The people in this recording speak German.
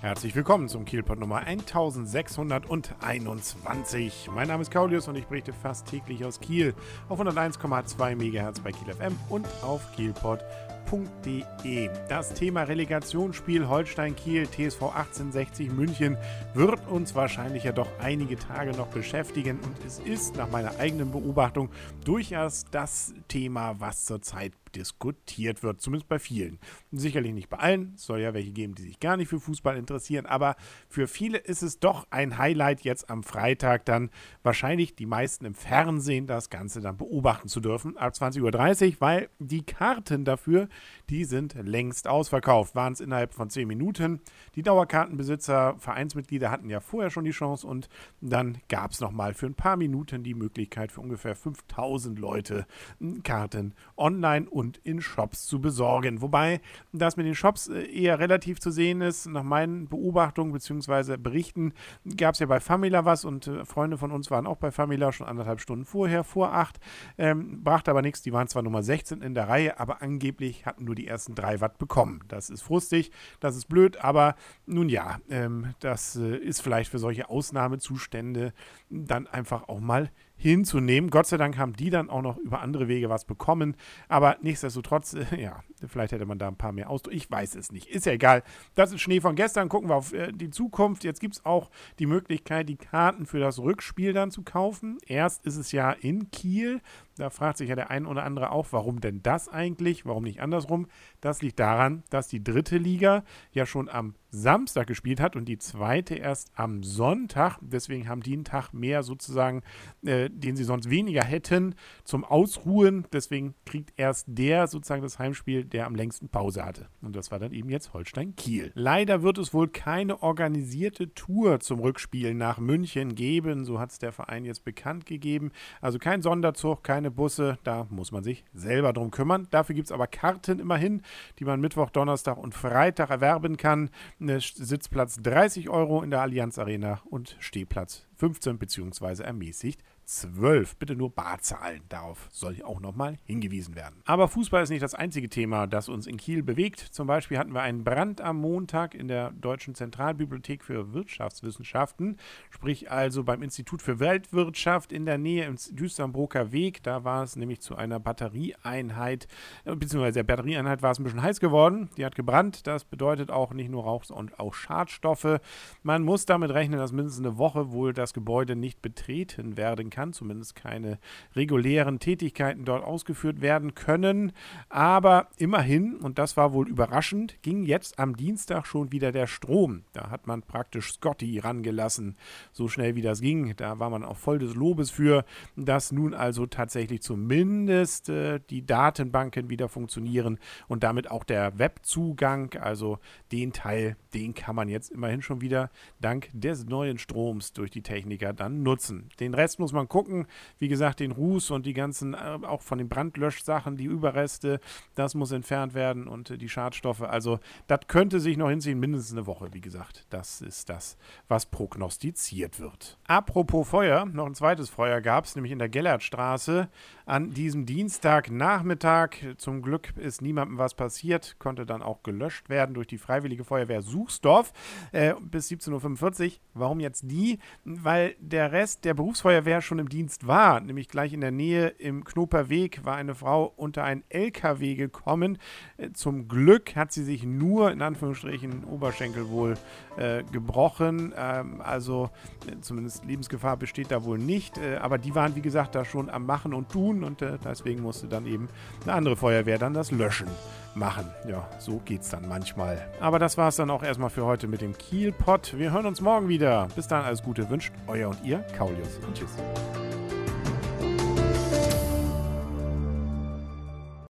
Herzlich willkommen zum Kielpot Nummer 1621. Mein Name ist Kaulius und ich berichte fast täglich aus Kiel auf 101,2 MHz bei Kiel FM und auf kielpot.de. Das Thema Relegationsspiel Holstein-Kiel TSV 1860 München wird uns wahrscheinlich ja doch einige Tage noch beschäftigen und es ist nach meiner eigenen Beobachtung durchaus das Thema, was zurzeit diskutiert wird, zumindest bei vielen. Sicherlich nicht bei allen, es soll ja welche geben, die sich gar nicht für Fußball interessieren, aber für viele ist es doch ein Highlight, jetzt am Freitag dann wahrscheinlich die meisten im Fernsehen das Ganze dann beobachten zu dürfen, ab 20.30 Uhr, weil die Karten dafür, die sind längst ausverkauft, waren es innerhalb von 10 Minuten. Die Dauerkartenbesitzer, Vereinsmitglieder hatten ja vorher schon die Chance und dann gab es nochmal für ein paar Minuten die Möglichkeit für ungefähr 5000 Leute Karten online und und in Shops zu besorgen. Wobei das mit den Shops äh, eher relativ zu sehen ist. Nach meinen Beobachtungen bzw. Berichten gab es ja bei Famila was und äh, Freunde von uns waren auch bei Famila schon anderthalb Stunden vorher, vor acht. Ähm, brachte aber nichts. Die waren zwar Nummer 16 in der Reihe, aber angeblich hatten nur die ersten drei Watt bekommen. Das ist frustig, das ist blöd, aber nun ja, ähm, das äh, ist vielleicht für solche Ausnahmezustände dann einfach auch mal hinzunehmen. Gott sei Dank haben die dann auch noch über andere Wege was bekommen. Aber nichtsdestotrotz, ja, vielleicht hätte man da ein paar mehr Ausdrücke. Ich weiß es nicht. Ist ja egal. Das ist Schnee von gestern. Gucken wir auf äh, die Zukunft. Jetzt gibt es auch die Möglichkeit, die Karten für das Rückspiel dann zu kaufen. Erst ist es ja in Kiel. Da fragt sich ja der ein oder andere auch, warum denn das eigentlich? Warum nicht andersrum? Das liegt daran, dass die dritte Liga ja schon am Samstag gespielt hat und die zweite erst am Sonntag. Deswegen haben die einen Tag mehr sozusagen, äh, den sie sonst weniger hätten, zum Ausruhen. Deswegen kriegt erst der sozusagen das Heimspiel, der am längsten Pause hatte. Und das war dann eben jetzt Holstein-Kiel. Leider wird es wohl keine organisierte Tour zum Rückspiel nach München geben. So hat es der Verein jetzt bekannt gegeben. Also kein Sonderzug, keine Busse. Da muss man sich selber drum kümmern. Dafür gibt es aber Karten immerhin, die man Mittwoch, Donnerstag und Freitag erwerben kann. Sitzplatz 30 Euro in der Allianz Arena und Stehplatz 15 bzw. ermäßigt 12. Bitte nur bar zahlen. Darauf soll auch nochmal hingewiesen werden. Aber Fußball ist nicht das einzige Thema, das uns in Kiel bewegt. Zum Beispiel hatten wir einen Brand am Montag in der Deutschen Zentralbibliothek für Wirtschaftswissenschaften, sprich also beim Institut für Weltwirtschaft in der Nähe im Düsternbroker Weg. Da war es nämlich zu einer Batterieeinheit, äh, beziehungsweise der Batterieeinheit war es ein bisschen heiß geworden. Die hat gebrannt. Das bedeutet auch nicht nur Rauch, sondern auch Schadstoffe. Man muss damit rechnen, dass mindestens eine Woche wohl das Gebäude nicht betreten werden kann zumindest keine regulären Tätigkeiten dort ausgeführt werden können. Aber immerhin, und das war wohl überraschend, ging jetzt am Dienstag schon wieder der Strom. Da hat man praktisch Scotty rangelassen, so schnell wie das ging. Da war man auch voll des Lobes für, dass nun also tatsächlich zumindest äh, die Datenbanken wieder funktionieren und damit auch der Webzugang, also den Teil, den kann man jetzt immerhin schon wieder dank des neuen Stroms durch die Techniker dann nutzen. Den Rest muss man gucken. Wie gesagt, den Ruß und die ganzen, äh, auch von den Brandlöschsachen, die Überreste, das muss entfernt werden und die Schadstoffe. Also, das könnte sich noch hinziehen, mindestens eine Woche, wie gesagt. Das ist das, was prognostiziert wird. Apropos Feuer, noch ein zweites Feuer gab es, nämlich in der Gellertstraße an diesem Dienstagnachmittag. Zum Glück ist niemandem was passiert, konnte dann auch gelöscht werden durch die Freiwillige Feuerwehr Suchsdorf äh, bis 17.45 Uhr. Warum jetzt die? Weil der Rest der Berufsfeuerwehr schon im Dienst war, nämlich gleich in der Nähe im Knoperweg war eine Frau unter einen LKW gekommen. Äh, zum Glück hat sie sich nur in Anführungsstrichen Oberschenkel wohl äh, gebrochen. Ähm, also äh, zumindest Lebensgefahr besteht da wohl nicht. Äh, aber die waren, wie gesagt, da schon am Machen und Tun und äh, deswegen musste dann eben eine andere Feuerwehr dann das Löschen machen. Ja, so geht's dann manchmal. Aber das war's dann auch erstmal für heute mit dem Kielpot. Wir hören uns morgen wieder. Bis dann, alles Gute wünscht euer und ihr, Kaulius und tschüss.